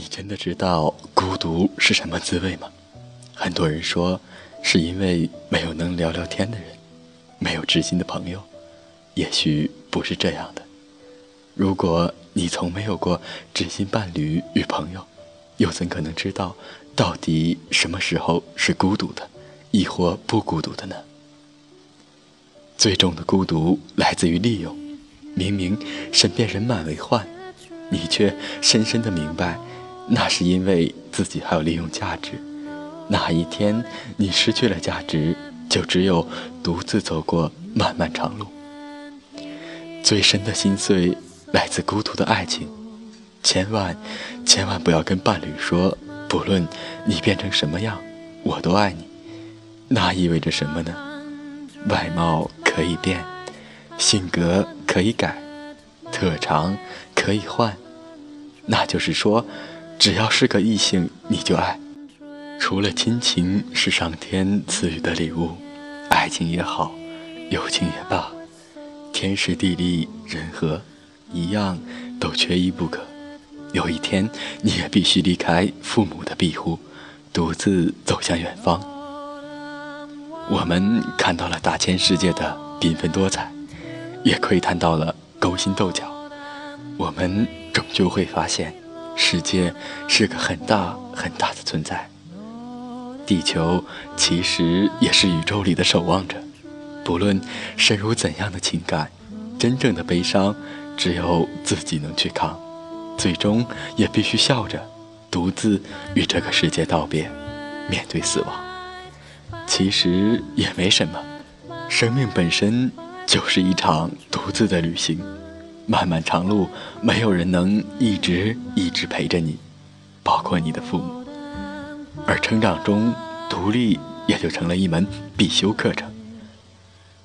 你真的知道孤独是什么滋味吗？很多人说，是因为没有能聊聊天的人，没有知心的朋友。也许不是这样的。如果你从没有过知心伴侣与朋友，又怎可能知道到底什么时候是孤独的，亦或不孤独的呢？最重的孤独来自于利用。明明身边人满为患，你却深深的明白，那是因为自己还有利用价值。那一天你失去了价值，就只有独自走过漫漫长路。最深的心碎来自孤独的爱情，千万千万不要跟伴侣说，不论你变成什么样，我都爱你。那意味着什么呢？外貌可以变，性格可以改，特长可以换，那就是说，只要是个异性，你就爱。除了亲情是上天赐予的礼物，爱情也好，友情也罢。天时地利人和，一样都缺一不可。有一天，你也必须离开父母的庇护，独自走向远方。我们看到了大千世界的缤纷多彩，也窥探到了勾心斗角。我们终究会发现，世界是个很大很大的存在。地球其实也是宇宙里的守望者。不论深入怎样的情感，真正的悲伤只有自己能去扛，最终也必须笑着独自与这个世界道别，面对死亡。其实也没什么，生命本身就是一场独自的旅行，漫漫长路，没有人能一直一直陪着你，包括你的父母。而成长中，独立也就成了一门必修课程。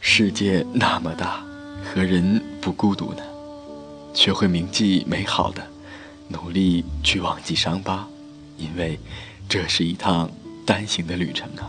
世界那么大，何人不孤独呢？学会铭记美好的，努力去忘记伤疤，因为这是一趟单行的旅程啊。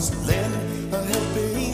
was lend a helping